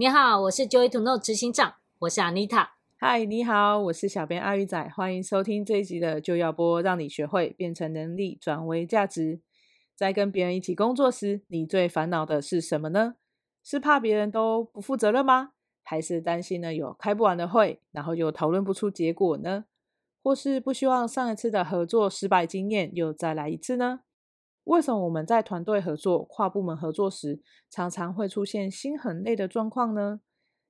你好，我是 Joy to Know 执行长，我是 Anita。嗨，你好，我是小编阿鱼仔，欢迎收听这一集的就要播，让你学会变成能力，转为价值。在跟别人一起工作时，你最烦恼的是什么呢？是怕别人都不负责任吗？还是担心呢有开不完的会，然后又讨论不出结果呢？或是不希望上一次的合作失败经验又再来一次呢？为什么我们在团队合作、跨部门合作时，常常会出现心很累的状况呢？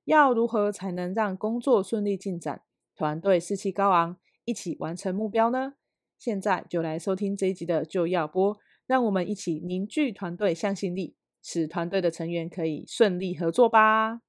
要如何才能让工作顺利进展，团队士气高昂，一起完成目标呢？现在就来收听这一集的就要播，让我们一起凝聚团队向心力，使团队的成员可以顺利合作吧。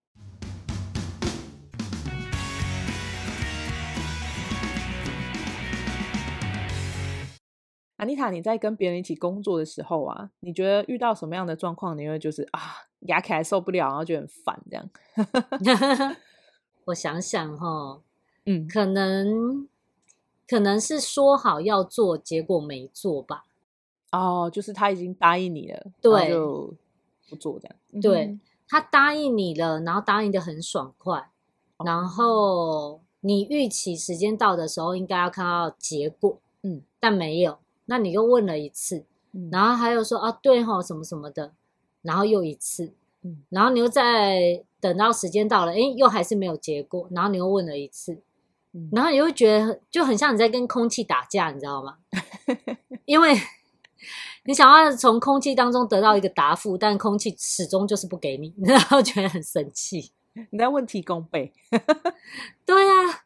安妮塔，你在跟别人一起工作的时候啊，你觉得遇到什么样的状况，你会就是啊，压起来受不了，然后就很烦这样？我想想哈，嗯，可能可能是说好要做，结果没做吧。哦，就是他已经答应你了，对，就不做这样。对、嗯、他答应你了，然后答应的很爽快，哦、然后你预期时间到的时候应该要看到结果，嗯，但没有。那你又问了一次，嗯、然后还有说啊，对吼，什么什么的，然后又一次，嗯、然后你又再等到时间到了，诶，又还是没有结果，然后你又问了一次，嗯、然后你会觉得就很像你在跟空气打架，你知道吗？因为你想要从空气当中得到一个答复，但空气始终就是不给你，然后觉得很生气。你在问题公倍？对呀、啊，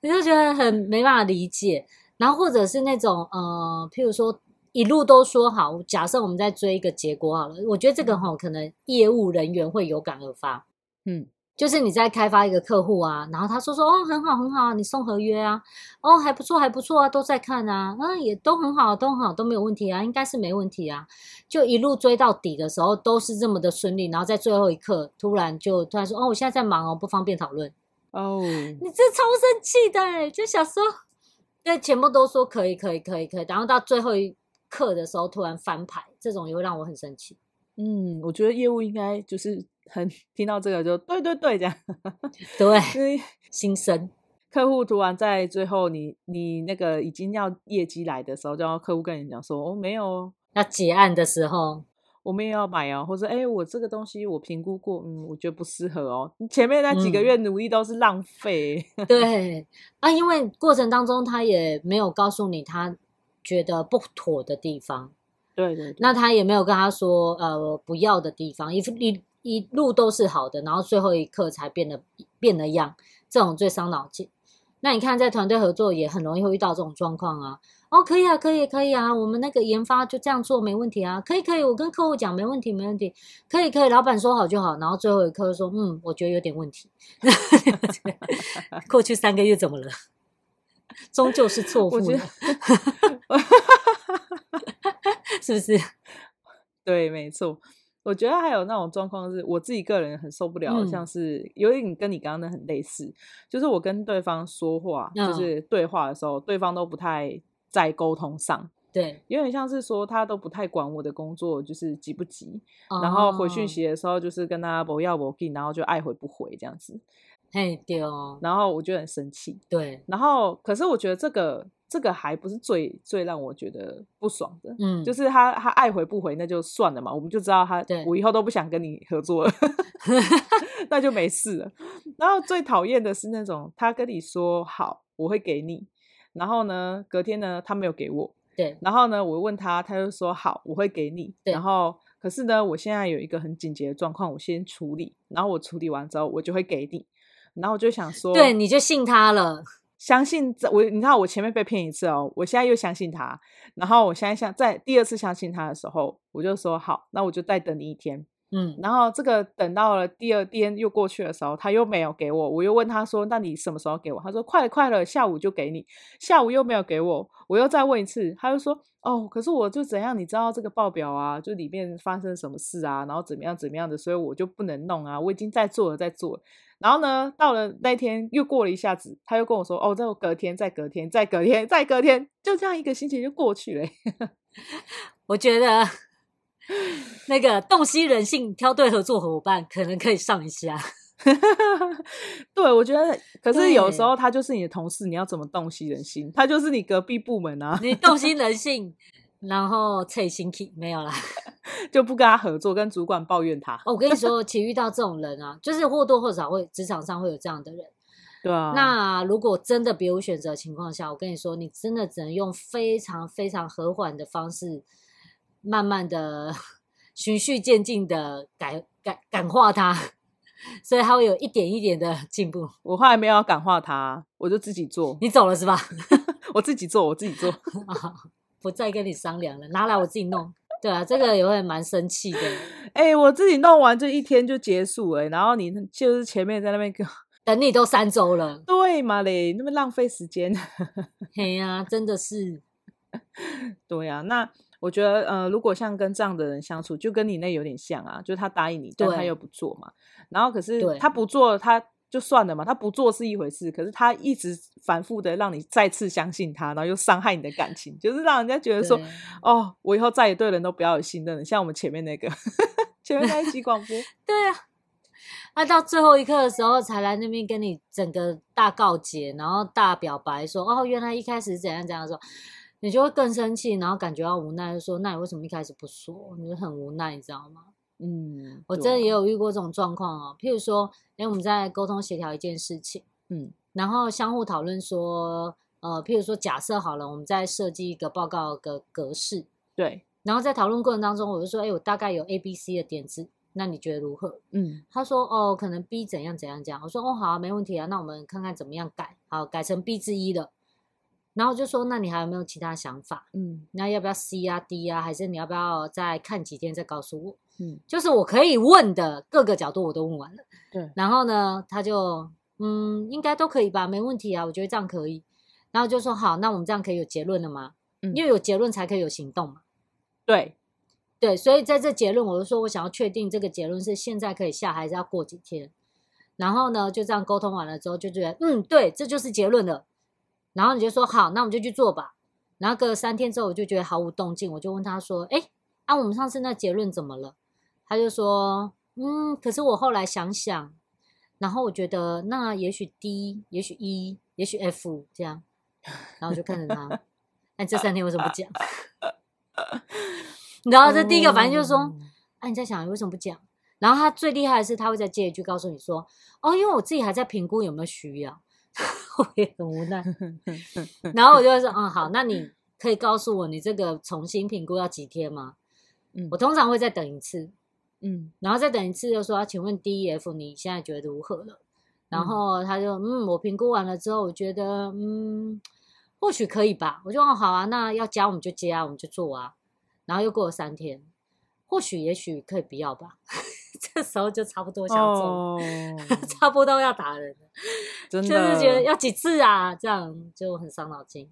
你就觉得很没办法理解。然后或者是那种呃，譬如说一路都说好，假设我们在追一个结果好了，我觉得这个哈、哦、可能业务人员会有感而发，嗯，就是你在开发一个客户啊，然后他说说哦很好很好，你送合约啊，哦还不错还不错啊，都在看啊，嗯也都很好都很好都没有问题啊，应该是没问题啊，就一路追到底的时候都是这么的顺利，然后在最后一刻突然就突然说哦我现在在忙哦不方便讨论哦，你这超生气的，就想说。因为全部都说可以，可以，可以，可以，然后到最后一刻的时候突然翻牌，这种也会让我很生气。嗯，我觉得业务应该就是很 听到这个就对对对这样。对，心生。客户突然在最后你你那个已经要业绩来的时候，就要客户跟你讲说哦没有，要结案的时候。我们也要买哦，或者哎，我这个东西我评估过，嗯，我觉得不适合哦。前面那几个月努力都是浪费。嗯、对啊，因为过程当中他也没有告诉你他觉得不妥的地方，对对，对。那他也没有跟他说呃不要的地方，一一一路都是好的，然后最后一刻才变得变了样，这种最伤脑筋。那你看在团队合作也很容易会遇到这种状况啊。哦，可以啊，可以，可以啊，我们那个研发就这样做没问题啊，可以，可以，我跟客户讲没问题，没问题，可以，可以，老板说好就好，然后最后一刻说，嗯，我觉得有点问题。过去三个月怎么了？终究是错误了，是不是？对，没错。我觉得还有那种状况是，我自己个人很受不了，嗯、像是有点跟你刚刚的很类似，就是我跟对方说话，嗯、就是对话的时候，对方都不太。在沟通上，对，有点像是说他都不太管我的工作，就是急不急，哦、然后回讯息的时候就是跟他不要不给，然后就爱回不回这样子。嘿，对哦，然后我就很生气。对，然后可是我觉得这个这个还不是最最让我觉得不爽的，嗯，就是他他爱回不回那就算了嘛，我们就知道他，对我以后都不想跟你合作了，那就没事了。然后最讨厌的是那种他跟你说好我会给你，然后呢隔天呢他没有给我，对，然后呢我问他，他就说好我会给你，对然后可是呢我现在有一个很紧急的状况，我先处理，然后我处理完之后我就会给你。然后我就想说，对，你就信他了，相信我。你知道我前面被骗一次哦，我现在又相信他。然后我现在想在第二次相信他的时候，我就说好，那我就再等你一天。嗯，然后这个等到了第二天又过去的时候，他又没有给我，我又问他说：“那你什么时候给我？”他说：“快了，快了，下午就给你。”下午又没有给我，我又再问一次，他就说：“哦，可是我就怎样？你知道这个报表啊，就里面发生什么事啊，然后怎么样怎么样的，所以我就不能弄啊。我已经在做了，在做了。然后呢，到了那天又过了一下子，他又跟我说：‘哦，再隔天，再隔天，再隔天，再隔天，就这样一个星期就过去了。’我觉得。那个洞悉人性，挑对合作伙伴，可能可以上一下。对，我觉得，可是有时候他就是你的同事，你要怎么洞悉人心？他就是你隔壁部门啊。你洞悉人性，然后脆心气没有啦，就不跟他合作，跟主管抱怨他。哦，我跟你说，其实遇到这种人啊，就是或多或少会职场上会有这样的人。对啊。那如果真的别无选择的情况下，我跟你说，你真的只能用非常非常和缓的方式。慢慢的 循序渐进的改改感化他，所以他会有一点一点的进步。我后来没有要感化他，我就自己做。你走了是吧？我自己做，我自己做，不再跟你商量了，拿来我自己弄。对啊，这个也会蛮生气的。哎、欸，我自己弄完这一天就结束了，然后你就是前面在那边 等你都三周了，对嘛嘞？那么浪费时间。嘿呀、啊，真的是。对呀、啊，那。我觉得，呃，如果像跟这样的人相处，就跟你那有点像啊，就是他答应你，但他又不做嘛。然后可是他不做，他就算了嘛。他不做是一回事，可是他一直反复的让你再次相信他，然后又伤害你的感情，就是让人家觉得说，哦，我以后再也对人都不要有信任了。像我们前面那个，前面那一集广播，对啊，他到最后一刻的时候才来那边跟你整个大告解，然后大表白说，哦，原来一开始怎样怎样说。你就会更生气，然后感觉到无奈，就说：“那你为什么一开始不说？你就很无奈，你知道吗？”嗯，我真的也有遇过这种状况哦。譬如说，哎，我们在沟通协调一件事情，嗯，然后相互讨论说，呃，譬如说，假设好了，我们在设计一个报告的格式，对。然后在讨论过程当中，我就说：“哎，我大概有 A、B、C 的点子，那你觉得如何？”嗯，他说：“哦，可能 B 怎样怎样讲。”我说：“哦，好啊，没问题啊，那我们看看怎么样改，好，改成 B 之一了。”然后就说，那你还有没有其他想法？嗯，那要不要 C 啊 D 啊？还是你要不要再看几天再告诉我？嗯，就是我可以问的各个角度我都问完了。对，然后呢，他就嗯，应该都可以吧，没问题啊，我觉得这样可以。然后就说好，那我们这样可以有结论了吗？嗯，因为有结论才可以有行动嘛。对，对，所以在这结论，我就说我想要确定这个结论是现在可以下，还是要过几天？然后呢，就这样沟通完了之后，就觉得嗯，对，这就是结论了。然后你就说好，那我们就去做吧。然后隔了三天之后，我就觉得毫无动静，我就问他说：“哎，啊，我们上次那结论怎么了？”他就说：“嗯，可是我后来想想，然后我觉得那也许 D，也许 E，也许 F 这样。”然后我就看着他，那这三天为什么不讲？然后这第一个反应就是说：“哎、啊，你在想为什么不讲？”然后他最厉害的是，他会再接一句告诉你说：“哦，因为我自己还在评估有没有需要。”我也很无奈，然后我就会说，嗯，好，那你可以告诉我，你这个重新评估要几天吗？嗯，我通常会再等一次，嗯，然后再等一次，就说，请问 D E F 你现在觉得如何了？然后他就，嗯，我评估完了之后，我觉得，嗯，或许可以吧。我就说，好啊，那要加我们就加，我们就做啊。然后又过了三天，或许也许可以不要吧。这时候就差不多想走，oh, 差不多要打人了，真的就是觉得要几次啊，这样就很伤脑筋。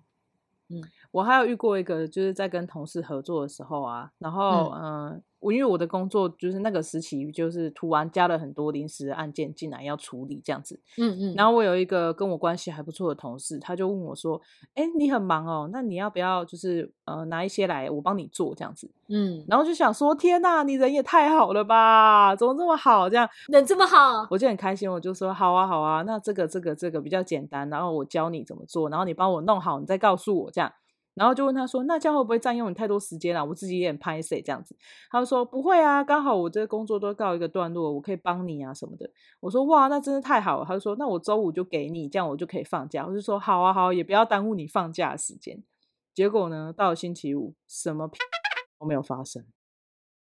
嗯，我还有遇过一个，就是在跟同事合作的时候啊，然后嗯、呃，我因为我的工作就是那个时期，就是突然加了很多临时案件进来要处理这样子。嗯嗯。然后我有一个跟我关系还不错的同事，他就问我说：“哎，你很忙哦，那你要不要就是呃拿一些来我帮你做这样子？”嗯。然后就想说：“天哪，你人也太好了吧？怎么这么好？这样人这么好？”我就很开心，我就说：“好啊，好啊，那这个这个这个比较简单，然后我教你怎么做，然后你帮我弄好，你再告诉我这样。”然后就问他说：“那这样会不会占用你太多时间了？我自己也很拍谢这样子。”他就说：“不会啊，刚好我这个工作都告一个段落，我可以帮你啊什么的。”我说：“哇，那真的太好了。”他就说：“那我周五就给你，这样我就可以放假。”我就说：“好啊，好，也不要耽误你放假的时间。”结果呢，到了星期五，什么屁都没有发生，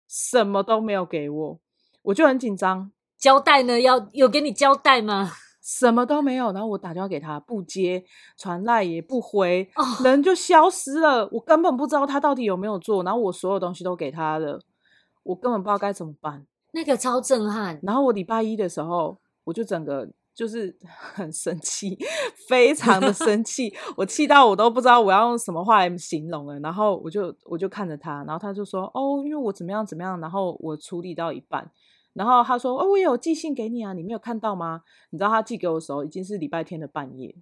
什么都没有给我，我就很紧张。交代呢？要有给你交代吗？什么都没有，然后我打电话给他，不接，传赖也不回，oh. 人就消失了。我根本不知道他到底有没有做，然后我所有东西都给他了，我根本不知道该怎么办。那个超震撼。然后我礼拜一的时候，我就整个就是 很生气，非常的生 气，我气到我都不知道我要用什么话来形容了。然后我就我就看着他，然后他就说：“哦，因为我怎么样怎么样。”然后我处理到一半。然后他说：“哦，我也有寄信给你啊，你没有看到吗？你知道他寄给我的时候已经是礼拜天的半夜，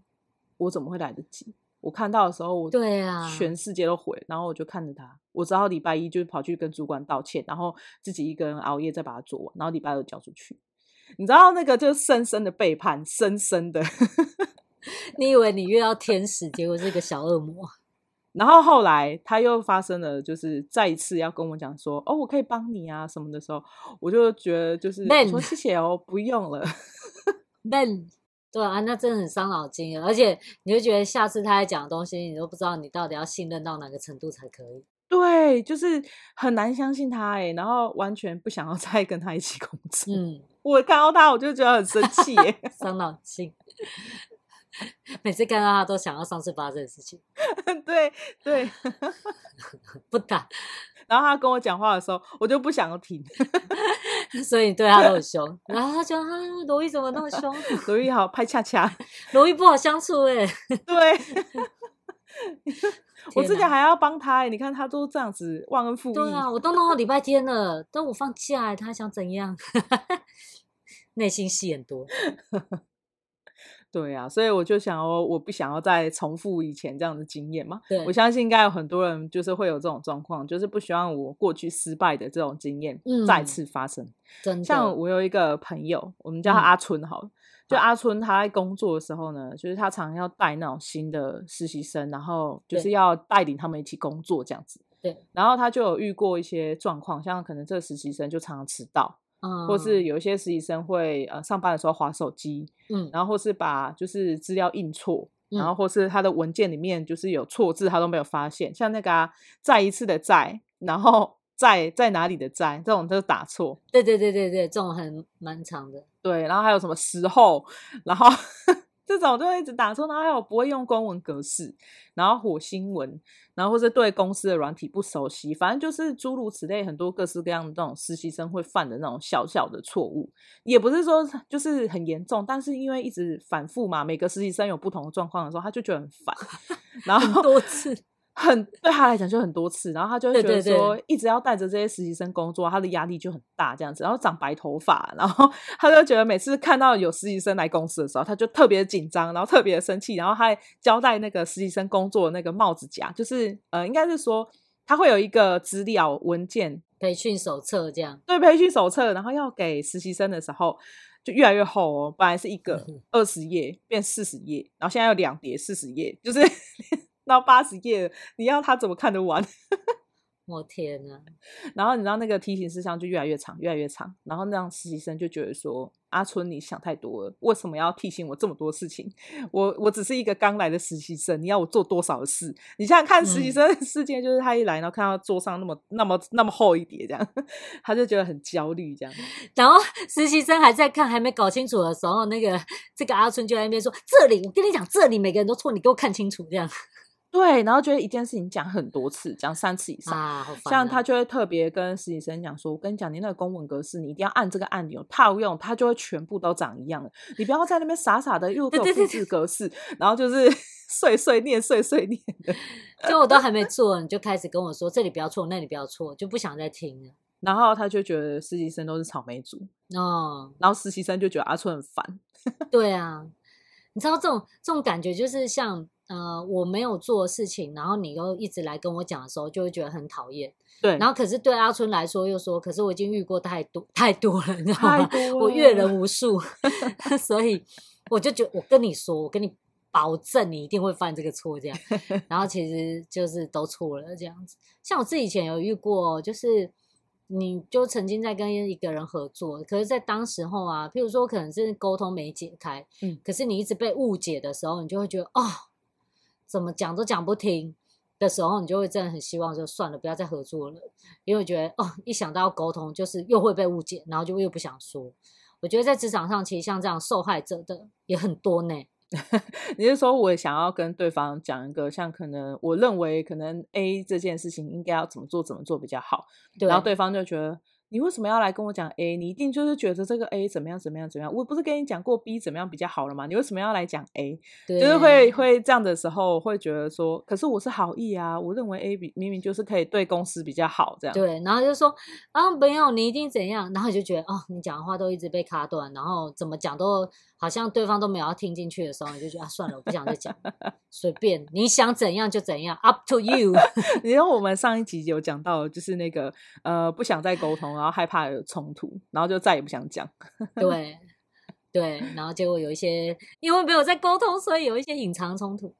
我怎么会来得及？我看到的时候，我对啊，全世界都毁。然后我就看着他，我只好礼拜一就跑去跟主管道歉，然后自己一个人熬夜再把它做完，然后礼拜二交出去。你知道那个就是深深的背叛，深深的。你以为你遇到天使，结果是一个小恶魔。”然后后来他又发生了，就是再一次要跟我讲说，哦，我可以帮你啊什么的时候，我就觉得就是说谢谢哦，不用了。Ben，对啊，那真的很伤脑筋，而且你就觉得下次他在讲的东西，你都不知道你到底要信任到哪个程度才可以。对，就是很难相信他哎，然后完全不想要再跟他一起工作。嗯，我看到他我就觉得很生气 耶，伤脑筋。每次看到他，都想要上次发生的事情。对 对，不打。然后他跟我讲话的时候，我就不想要听。所以对他都很凶。然后他觉得啊，罗毅怎么那么凶？罗毅好拍恰恰，罗毅不好相处哎。对，我之前还要帮他哎，你看他都这样子忘恩负义。对啊，我都弄到礼拜天了，都我放假，他还想怎样？内心戏很多。对啊，所以我就想哦，我不想要再重复以前这样的经验嘛。对，我相信应该有很多人就是会有这种状况，就是不希望我过去失败的这种经验再次发生。嗯、真的，像我有一个朋友，我们叫他阿春好了，就阿春他在工作的时候呢，就是他常常要带那种新的实习生，然后就是要带领他们一起工作这样子。对，然后他就有遇过一些状况，像可能这个实习生就常常迟到。嗯，或是有一些实习生会呃上班的时候划手机，嗯，然后或是把就是资料印错，嗯，然后或是他的文件里面就是有错字，他都没有发现。像那个啊，再一次的再，然后在在哪里的在，这种都是打错。对对对对对，这种很蛮长的。对，然后还有什么时候，然后。这种就会一直打错，然后还有不会用公文格式，然后火星文，然后或是对公司的软体不熟悉，反正就是诸如此类，很多各式各样的这种实习生会犯的那种小小的错误，也不是说就是很严重，但是因为一直反复嘛，每个实习生有不同的状况的时候，他就觉得很烦，然后很多次。很对他来讲就很多次，然后他就会觉得说，一直要带着这些实习生工作，他的压力就很大，这样子。然后长白头发，然后 他就觉得每次看到有实习生来公司的时候，他就特别紧张，然后特别生气，然后他还交代那个实习生工作的那个帽子夹，就是呃，应该是说他会有一个资料文件培训手册这样。对，培训手册，然后要给实习生的时候就越来越厚哦，本来是一个 二十页变四十页，然后现在有两叠四十页，就是。到八十页，你要他怎么看得完？我天哪！然后你知道那个提醒事项就越来越长，越来越长。然后那样实习生就觉得说：“阿春，你想太多了，为什么要提醒我这么多事情？我我只是一个刚来的实习生，你要我做多少事？你现在看实习生的世界，就是他一来，然后看到桌上那么那么那么厚一叠，这样 他就觉得很焦虑，这样。然后实习生还在看，还没搞清楚的时候，那个这个阿春就在那边说：‘这里，我跟你讲，这里每个人都错，你给我看清楚。’这样。”对，然后觉得一件事情讲很多次，讲三次以上，啊、像他就会特别跟实习生讲说：“我跟你讲，你那个公文格式，你一定要按这个按钮套用，它就会全部都长一样了。你不要在那边傻傻的又给我复制格式，对对对对，然后就是 碎碎念、碎碎念的。”就我都还没做，你就开始跟我说：“这里不要错，那里不要错，就不想再听了。”然后他就觉得实习生都是草莓族哦，然后实习生就觉得阿春很烦。对啊，你知道这种这种感觉就是像呃我没有做事情，然后你又一直来跟我讲的时候，就会觉得很讨厌。对，然后可是对阿春来说又说，可是我已经遇过太多太多了，你知道吗？我阅人无数，所以我就觉得我跟你说，我跟你。保证你一定会犯这个错，这样，然后其实就是都错了这样子。像我自己以前有遇过，就是你就曾经在跟一个人合作，可是，在当时候啊，譬如说可能是沟通没解开，嗯，可是你一直被误解的时候，你就会觉得哦，怎么讲都讲不听的时候，你就会真的很希望就算了，不要再合作了，因为觉得哦，一想到要沟通就是又会被误解，然后就又不想说。我觉得在职场上，其实像这样受害者的也很多呢。你是说，我想要跟对方讲一个，像可能我认为可能 A 这件事情应该要怎么做，怎么做比较好，然后对方就觉得。你为什么要来跟我讲 A？你一定就是觉得这个 A 怎么样怎么样怎么样？我不是跟你讲过 B 怎么样比较好了吗？你为什么要来讲 A？就是会会这样的时候会觉得说，可是我是好意啊，我认为 A 比明明就是可以对公司比较好这样。对，然后就说啊，没有，你一定怎样？然后就觉得哦，你讲的话都一直被卡断，然后怎么讲都好像对方都没有要听进去的时候，你就觉得啊，算了，我不想再讲，随便你想怎样就怎样，up to you。然后我们上一集有讲到，就是那个呃，不想再沟通。然后害怕有冲突，然后就再也不想讲。对，对，然后结果有一些因为没有在沟通，所以有一些隐藏冲突，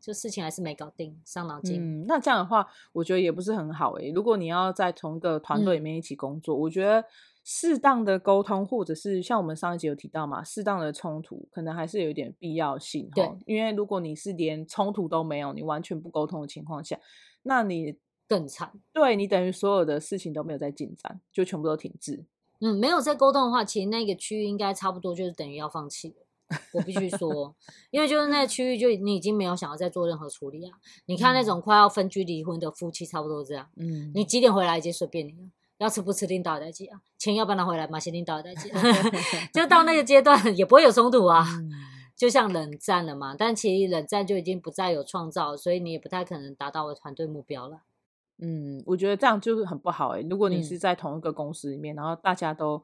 就事情还是没搞定，伤脑筋。嗯，那这样的话，我觉得也不是很好诶。如果你要在同一个团队里面一起工作，嗯，我觉得适当的沟通，或者是像我们上一集有提到嘛，适当的冲突，可能还是有一点必要性。对，因为如果你是连冲突都没有，你完全不沟通的情况下，那你。更惨，对，你等于所有的事情都没有在进展，就全部都停滞。嗯，没有在沟通的话，其实那个区域应该差不多就是等于要放弃了。我必须说，因为就是那个区域，就你已经没有想要再做任何处理啊。你看那种快要分居离婚的夫妻，差不多这样。嗯，你几点回来已经随便你了，要吃不吃领导代志啊，钱要不要拿回来，马上领导代志。就到那个阶段，也不会有冲突啊，嗯、就像冷战了嘛。但其实冷战就已经不再有创造，所以你也不太可能达到我团队目标了。嗯，我觉得这样就是很不好哎、欸。如果你是在同一个公司里面，嗯、然后大家都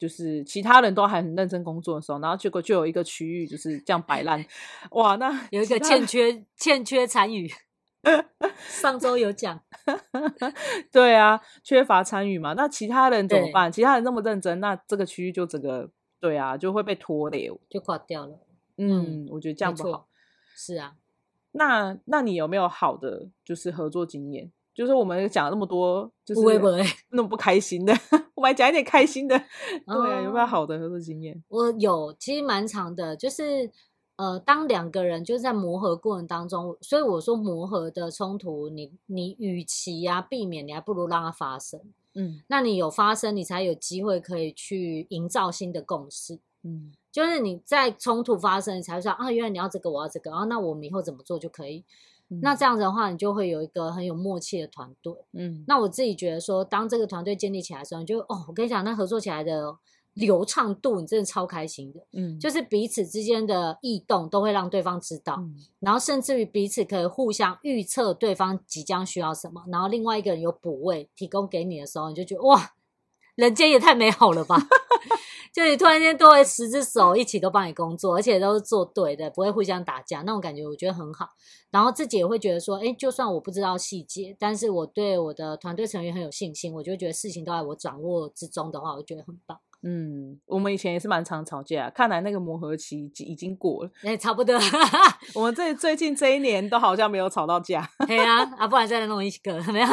就是其他人都还很认真工作的时候，然后结果就有一个区域就是这样摆烂，哇，那 有一个欠缺欠缺参与。上周有讲，对啊，缺乏参与嘛。那其他人怎么办？其他人那么认真，那这个区域就整个对啊，就会被拖累，就垮掉了。嗯，我觉得这样不好。是啊，那那你有没有好的就是合作经验？就是我们讲了那么多，就是那么不开心的，我们来讲一点开心的。对啊，有没有好的合作经验？我有，其实蛮长的。就是呃，当两个人就是在磨合过程当中，所以我说磨合的冲突，你你与其呀、啊、避免，你还不如让它发生。嗯，那你有发生，你才有机会可以去营造新的共识。嗯，就是你在冲突发生，你才会说啊，原来你要这个，我要这个，然后那我们以后怎么做就可以。那这样子的话，你就会有一个很有默契的团队。嗯，那我自己觉得说，当这个团队建立起来的时候，你就哦，我跟你讲，那合作起来的流畅度，你真的超开心的。嗯，就是彼此之间的异动都会让对方知道，嗯，然后甚至于彼此可以互相预测对方即将需要什么，然后另外一个人有补位提供给你的时候，你就觉得哇，人间也太美好了吧。就你突然间多了十只手一起都帮你工作，而且都是做对的，不会互相打架，那种感觉我觉得很好。然后自己也会觉得说，哎，就算我不知道细节，但是我对我的团队成员很有信心，我就觉得事情都在我掌握之中的话，我觉得很棒。嗯，我们以前也是蛮常吵架，看来那个磨合期已经过了。哎，差不多。我们这最近这一年都好像没有吵到架。对啊，啊，不然再来弄一个，没有。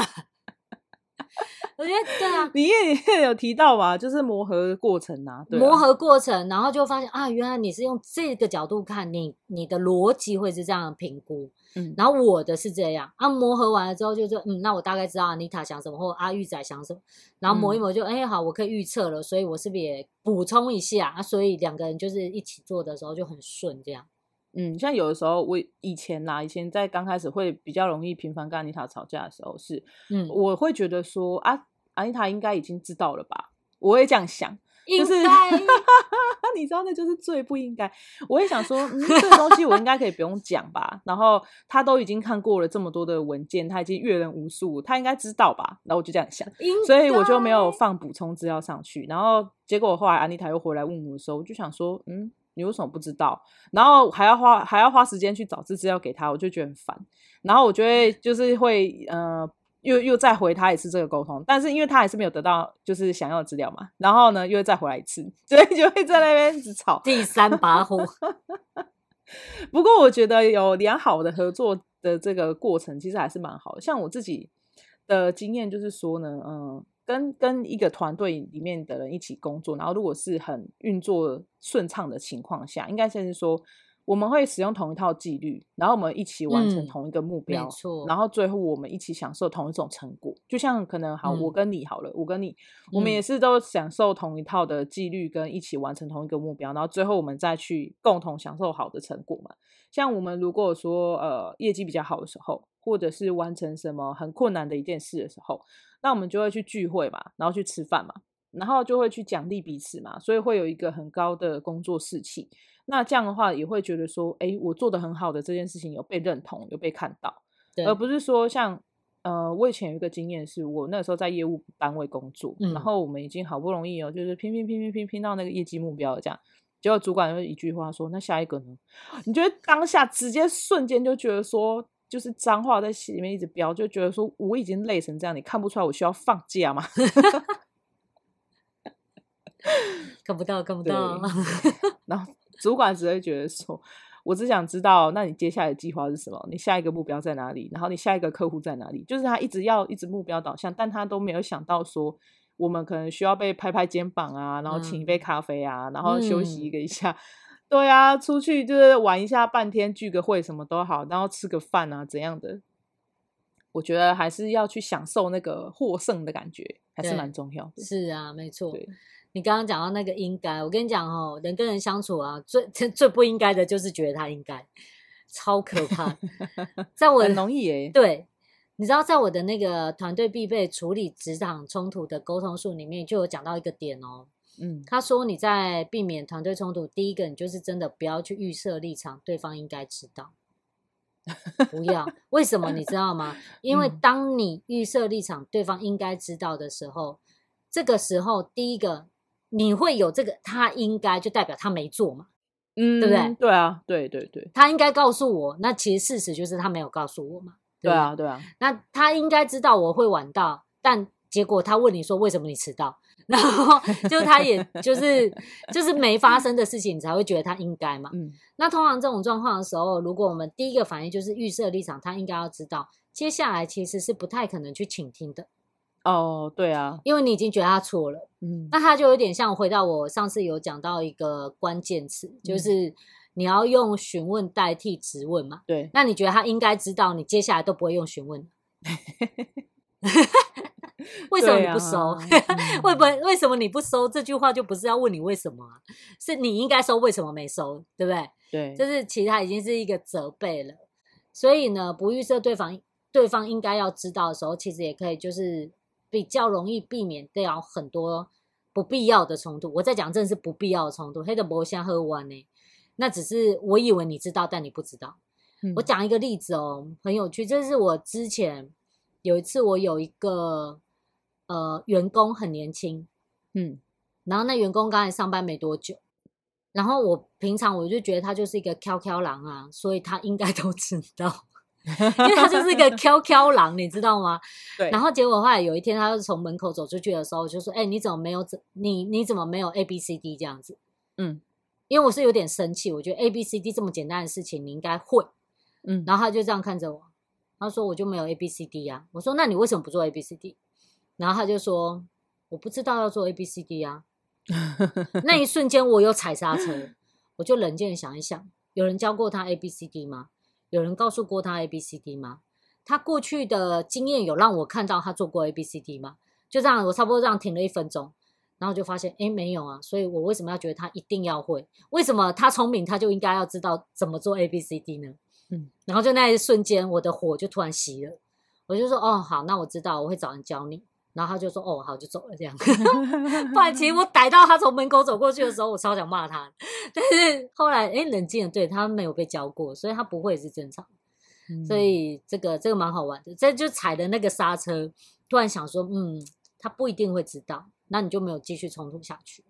我觉得对啊，你也有提到嘛，就是磨合过程啊，对啊，磨合过程，然后就发现啊，原来你是用这个角度看，你你的逻辑会是这样评估，嗯，然后我的是这样，啊，磨合完了之后就说，嗯，那我大概知道阿妮塔想什么，或阿玉仔想什么，然后磨一磨就，哎、嗯，好，我可以预测了，所以我是不是也补充一下啊？所以两个人就是一起做的时候就很顺，这样。嗯，像有的时候，我以前啦，以前在刚开始会比较容易频繁跟安妮塔吵架的时候是，嗯，我会觉得说啊，安妮塔应该已经知道了吧，我会这样想，就是 你知道那就是最不应该。我也想说，嗯，这个东西我应该可以不用讲吧？然后他都已经看过了这么多的文件，他已经阅人无数，他应该知道吧？然后我就这样想，所以我就没有放补充资料上去。然后结果后来安妮塔又回来问我的时候，我就想说，嗯，你为什么不知道？然后还要花还要花时间去找这资料给他，我就觉得很烦。然后我觉得就是会呃。又又再回他一次这个沟通，但是因为他还是没有得到就是想要的资料嘛，然后呢又再回来一次，所以就会在那边一直吵。第三把火。不过我觉得有良好的合作的这个过程，其实还是蛮好的。像我自己的经验就是说呢，嗯，跟跟一个团队里面的人一起工作，然后如果是很运作顺畅的情况下，应该先是说。我们会使用同一套纪律，然后我们一起完成同一个目标。然后最后我们一起享受同一种成果。就像可能好，我跟你好了，嗯、我跟你，我们也是都享受同一套的纪律，跟一起完成同一个目标。然后最后我们再去共同享受好的成果嘛。像我们如果说呃业绩比较好的时候，或者是完成什么很困难的一件事的时候，那我们就会去聚会嘛，然后去吃饭嘛，然后就会去奖励彼此嘛，所以会有一个很高的工作士气。那这样的话，也会觉得说，哎，我做得很好的这件事情有被认同，有被看到，而不是说像，呃，我以前有一个经验，是我那时候在业务单位工作，嗯、然后我们已经好不容易哦，就是拼拼拼拼拼拼到那个业绩目标了，这样，结果主管就一句话说，那下一个呢？你觉得当下直接瞬间就觉得说，就是脏话在心里面一直飙，就觉得说我已经累成这样，你看不出来我需要放假吗？看不到，看不到，然后。主管只会觉得说，我只想知道，那你接下来的计划是什么？你下一个目标在哪里？然后你下一个客户在哪里？就是他一直要一直目标导向，但他都没有想到说，我们可能需要被拍拍肩膀啊，然后请一杯咖啡啊，嗯、然后休息一个一下，嗯、对啊，出去就是玩一下半天，聚个会什么都好，然后吃个饭啊，怎样的？我觉得还是要去享受那个获胜的感觉，还是蛮重要的。是啊，没错。对你刚刚讲到那个应该，我跟你讲哦，人跟人相处啊，最 最不应该的就是觉得他应该，超可怕。在我很容易耶。对，你知道，在我的那个团队必备处理职场冲突的沟通术里面，就有讲到一个点哦。嗯，他说你在避免团队冲突，第一个你就是真的不要去预设立场，对方应该知道。不要，为什么你知道吗？因为当你预设立场，对方应该知道的时候，这个时候第一个。你会有这个，他应该就代表他没做嘛，嗯，对不对？对啊，对对对，他应该告诉我，那其实事实就是他没有告诉我嘛，对，对啊，对啊。那他应该知道我会晚到，但结果他问你说为什么你迟到，然后就他也就是就是没发生的事情，你才会觉得他应该嘛。嗯，那通常这种状况的时候，如果我们第一个反应就是预设立场，他应该要知道，接下来其实是不太可能去倾听的。哦，对啊，因为你已经觉得他错了，嗯，那他就有点像回到我上次有讲到一个关键词，嗯、就是你要用询问代替质问嘛，对，那你觉得他应该知道，你接下来都不会用询问，为什么你不收？为不、啊嗯、为什么你不收？这句话就不是要问你为什么啊，是你应该收，为什么没收？对不对？对，就是其实他已经是一个责备了，所以呢，不预设对方对方应该要知道的时候，其实也可以就是。比较容易避免掉很多不必要的冲突。我在讲，真的是不必要的冲突。黑的博像喝完呢，那只是我以为你知道，但你不知道。嗯、我讲一个例子哦，很有趣。这是我之前有一次，我有一个呃员工很年轻，嗯，然后那员工刚才上班没多久，然后我平常我就觉得他就是一个翘翘狼啊，所以他应该都知道。因为他就是一个翘翘狼，你知道吗？对。然后结果后来有一天，他就从门口走出去的时候，我就说：“哎、欸，你怎么没有怎你你怎么没有 A B C D 这样子？”嗯，因为我是有点生气，我觉得 A B C D 这么简单的事情你应该会。嗯。然后他就这样看着我，他说：“我就没有 A B C D 呀、啊。”我说：“那你为什么不做 A B C D？” 然后他就说：“我不知道要做 A B C D 呀、啊。”那一瞬间我有踩刹车，我就冷静的想一想，有人教过他 A B C D 吗？有人告诉过他 A B C D 吗？他过去的经验有让我看到他做过 A B C D 吗？就这样，我差不多这样停了一分钟，然后就发现，哎，没有啊。所以我为什么要觉得他一定要会？为什么他聪明，他就应该要知道怎么做 A B C D 呢？嗯，然后就那一瞬间，我的火就突然熄了。我就说，哦，好，那我知道，我会找人教你。然后他就说：“哦，好，就走了这样。”不然其实我逮到他从门口走过去的时候，我超想骂他。但是后来哎，冷静了，对，他没有被教过，所以他不会是正常。嗯、所以这个这个蛮好玩的。这就踩的那个刹车，突然想说，嗯，他不一定会知道，那你就没有继续冲突下去。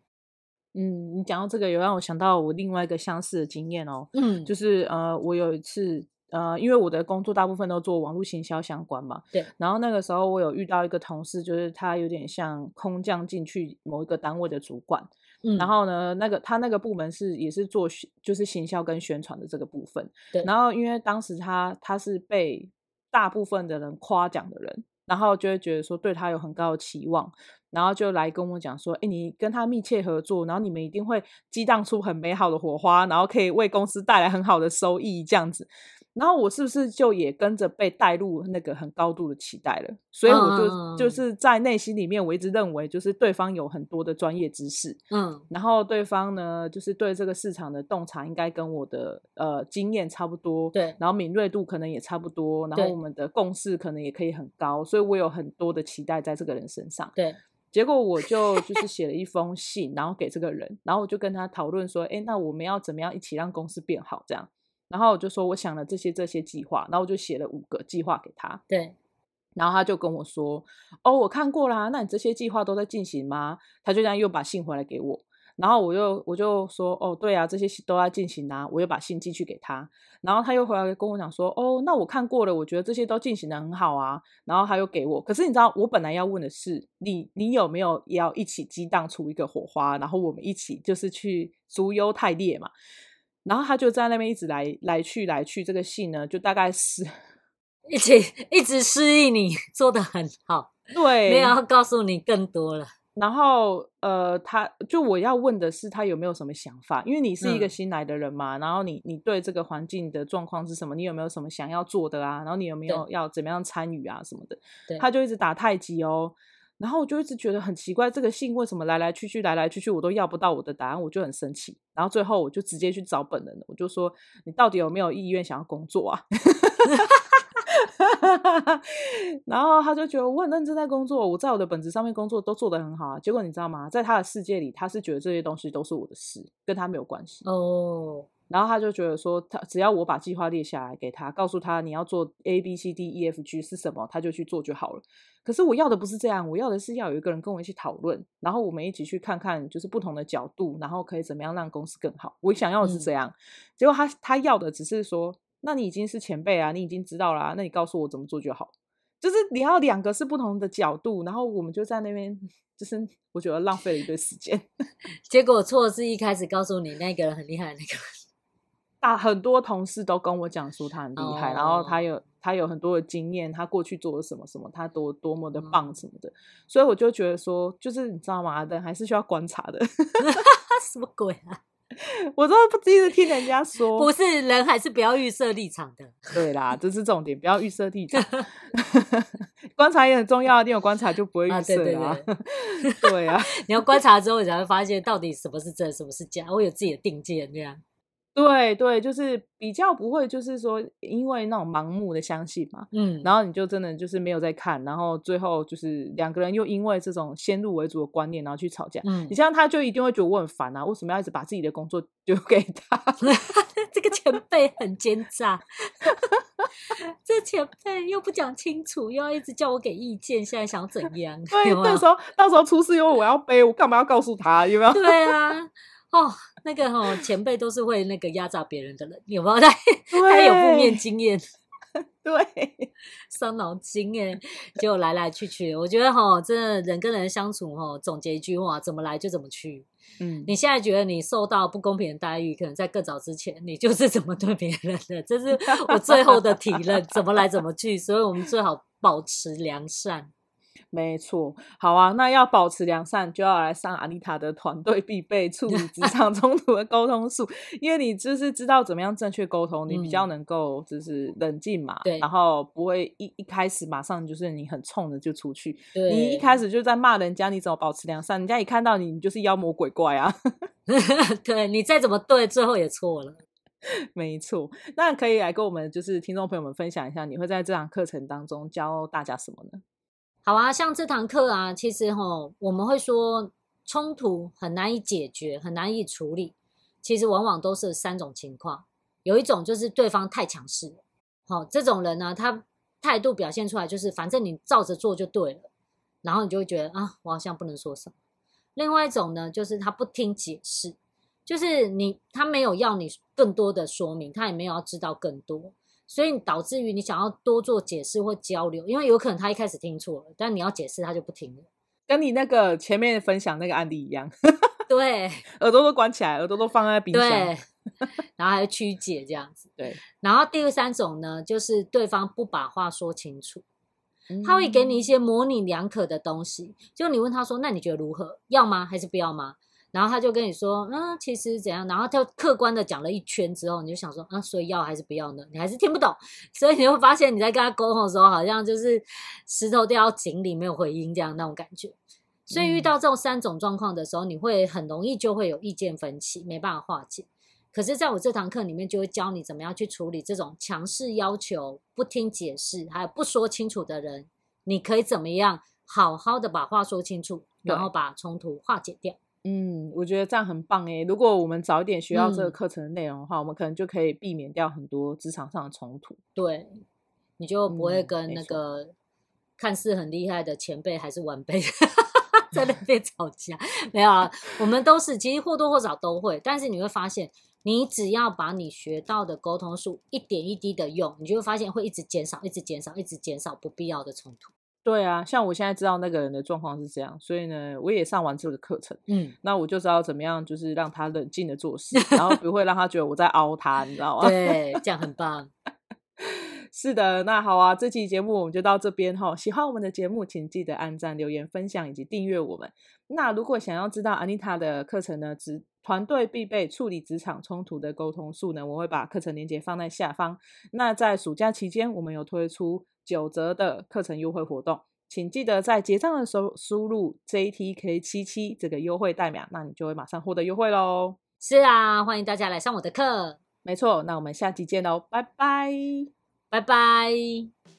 嗯，你讲到这个，有让我想到我另外一个相似的经验哦。嗯，就是呃，我有一次呃，因为我的工作大部分都做网络行销相关嘛。对。然后那个时候我有遇到一个同事，就是他有点像空降进去某一个单位的主管。嗯。然后呢，那个他那个部门是也是做就是行销跟宣传的这个部分。对。然后因为当时他他是被大部分的人夸奖的人，然后就会觉得说对他有很高的期望。然后就来跟我讲说，哎，你跟他密切合作，然后你们一定会激荡出很美好的火花，然后可以为公司带来很好的收益，这样子。然后我是不是就也跟着被带入那个很高度的期待了？所以我就、嗯、就是在内心里面，我一直认为就是对方有很多的专业知识，嗯，然后对方呢，就是对这个市场的洞察应该跟我的呃经验差不多，对，然后敏锐度可能也差不多，然后我们的共识可能也可以很高，所以我有很多的期待在这个人身上，对。结果我就就是写了一封信，然后给这个人，然后我就跟他讨论说，哎，那我们要怎么样一起让公司变好？这样，然后我就说我想了这些这些计划，然后我就写了五个计划给他。对，然后他就跟我说，哦，我看过啦，那你这些计划都在进行吗？他就这样又把信回来给我。然后我又我就说哦，对啊，这些都在进行啊，我又把信寄去给他，然后他又回来跟我讲说哦，那我看过了，我觉得这些都进行的很好啊，然后他又给我，可是你知道我本来要问的是你你有没有要一起激荡出一个火花，然后我们一起就是去筑优汰劣嘛，然后他就在那边一直来来去来去，这个信呢就大概是一直一直示意你 做得很好，对，没有要告诉你更多了。然后，呃，他就我要问的是，他有没有什么想法？因为你是一个新来的人嘛，嗯、然后你你对这个环境的状况是什么？你有没有什么想要做的啊？然后你有没有要怎么样参与啊什么的？他就一直打太极哦，然后我就一直觉得很奇怪，这个信为什么来来去去来来去去，我都要不到我的答案，我就很生气。然后最后我就直接去找本人了，我就说，你到底有没有意愿想要工作啊？然后他就觉得我很认真在工作，我在我的本职上面工作都做得很好啊。结果你知道吗？在他的世界里，他是觉得这些东西都是我的事，跟他没有关系哦。然后他就觉得说，他只要我把计划列下来给他，告诉他你要做 A B C D E F G 是什么，他就去做就好了。可是我要的不是这样，我要的是要有一个人跟我一起讨论，然后我们一起去看看就是不同的角度，然后可以怎么样让公司更好。我想要的是这样，嗯、结果他他要的只是说。那你已经是前辈啊，你已经知道啦、啊。那你告诉我怎么做就好。就是你要两个是不同的角度，然后我们就在那边，就是我觉得浪费了一堆时间。结果错是一开始告诉你那个人很厉害，那个大很多同事都跟我讲说他很厉害，哦、然后他有他有很多的经验，他过去做了什么什么，他多多么的棒什么的。嗯、所以我就觉得说，就是你知道吗？人还是需要观察的。什么鬼啊？我都不一直听人家说，不是人还是不要预设立场的。对啦，这是重点，不要预设立场。观察也很重要，你有观察就不会预设啦。对啊，你要观察之后，你才会发现到底什么是真，什么是假，我有自己的定见这样。对对，就是比较不会，就是说因为那种盲目的相信嘛，嗯，然后你就真的就是没有在看，然后最后就是两个人又因为这种先入为主的观念，然后去吵架。嗯，你像他就一定会觉得我很烦啊，为什么要一直把自己的工作丢给他？这个前辈很奸诈，这前辈又不讲清楚，又要一直叫我给意见，现在想怎样？对，到时候到时候出事因为我要背，我干嘛要告诉他？有没有？对啊。哦，那个哈、哦、前辈都是会那个压榨别人的人，有没有？他他有负面经验，对，伤脑筋哎，结果来来去去，我觉得哈、哦，真的人跟人相处哈、哦，总结一句话，怎么来就怎么去。嗯，你现在觉得你受到不公平的待遇，可能在更早之前，你就是怎么对别人的，这是我最后的体认，怎么来怎么去，所以我们最好保持良善。没错，好啊，那要保持良善，就要来上阿丽塔的团队必备处理职场冲突的沟通术，因为你就是知道怎么样正确沟通，你比较能够就是冷静嘛，对、嗯，然后不会一一开始马上就是你很冲的就出去，你一开始就在骂人家，你怎么保持良善？人家一看到你，你就是妖魔鬼怪啊，对，你再怎么对，最后也错了，没错。那可以来跟我们就是听众朋友们分享一下，你会在这堂课程当中教大家什么呢？好啊，像这堂课啊，其实齁，我们会说冲突很难以解决，很难以处理。其实往往都是三种情况，有一种就是对方太强势了，好，这种人呢，他态度表现出来就是反正你照着做就对了，然后你就会觉得啊，我好像不能说什么。另外一种呢，就是他不听解释，就是你他没有要你更多的说明，他也没有要知道更多。所以导致于你想要多做解释或交流，因为有可能他一开始听错了，但你要解释他就不听了，跟你那个前面分享那个案例一样。对，耳朵都关起来，耳朵都放在冰箱，对，然后还有曲解这样子。对，然后第三种呢，就是对方不把话说清楚，他会给你一些模棱两可的东西，就你问他说：“那你觉得如何？要吗？还是不要吗？”然后他就跟你说，嗯，其实怎样？然后他客观的讲了一圈之后，你就想说，啊，所以要还是不要呢？你还是听不懂，所以你会发现你在跟他沟通的时候，好像就是石头掉到井里没有回音这样那种感觉。所以遇到这种三种状况的时候，你会很容易就会有意见分歧，没办法化解。可是在我这堂课里面，就会教你怎么样去处理这种强势要求、不听解释还有不说清楚的人，你可以怎么样好好的把话说清楚，然后把冲突化解掉。嗯，我觉得这样很棒诶。如果我们早一点学到这个课程的内容的话，嗯，我们可能就可以避免掉很多职场上的冲突。对，你就不会跟那个看似很厉害的前辈还是晚辈 在那 边吵架。没有啊，我们都是其实或多或少都会，但是你会发现，你只要把你学到的沟通术一点一滴的用，你就会发现会一直减少，一直减少，一直减少不必要的冲突。对啊，像我现在知道那个人的状况是这样，所以呢，我也上完这个课程，嗯，那我就知道怎么样，就是让他冷静的做事，然后不会让他觉得我在凹他，你知道吗？对，这样很棒。是的，那好啊，这期节目我们就到这边哈。喜欢我们的节目，请记得按赞、留言、分享以及订阅我们。那如果想要知道 Anita 的课程呢，职团队必备处理职场冲突的沟通术呢，我会把课程链接放在下方。那在暑假期间，我们有推出。九折的课程优惠活动，请记得在结账的时候输入 JTK 七七这个优惠代码，那你就会马上获得优惠喽。是啊，欢迎大家来上我的课。没错，那我们下期见喽，拜拜，拜拜。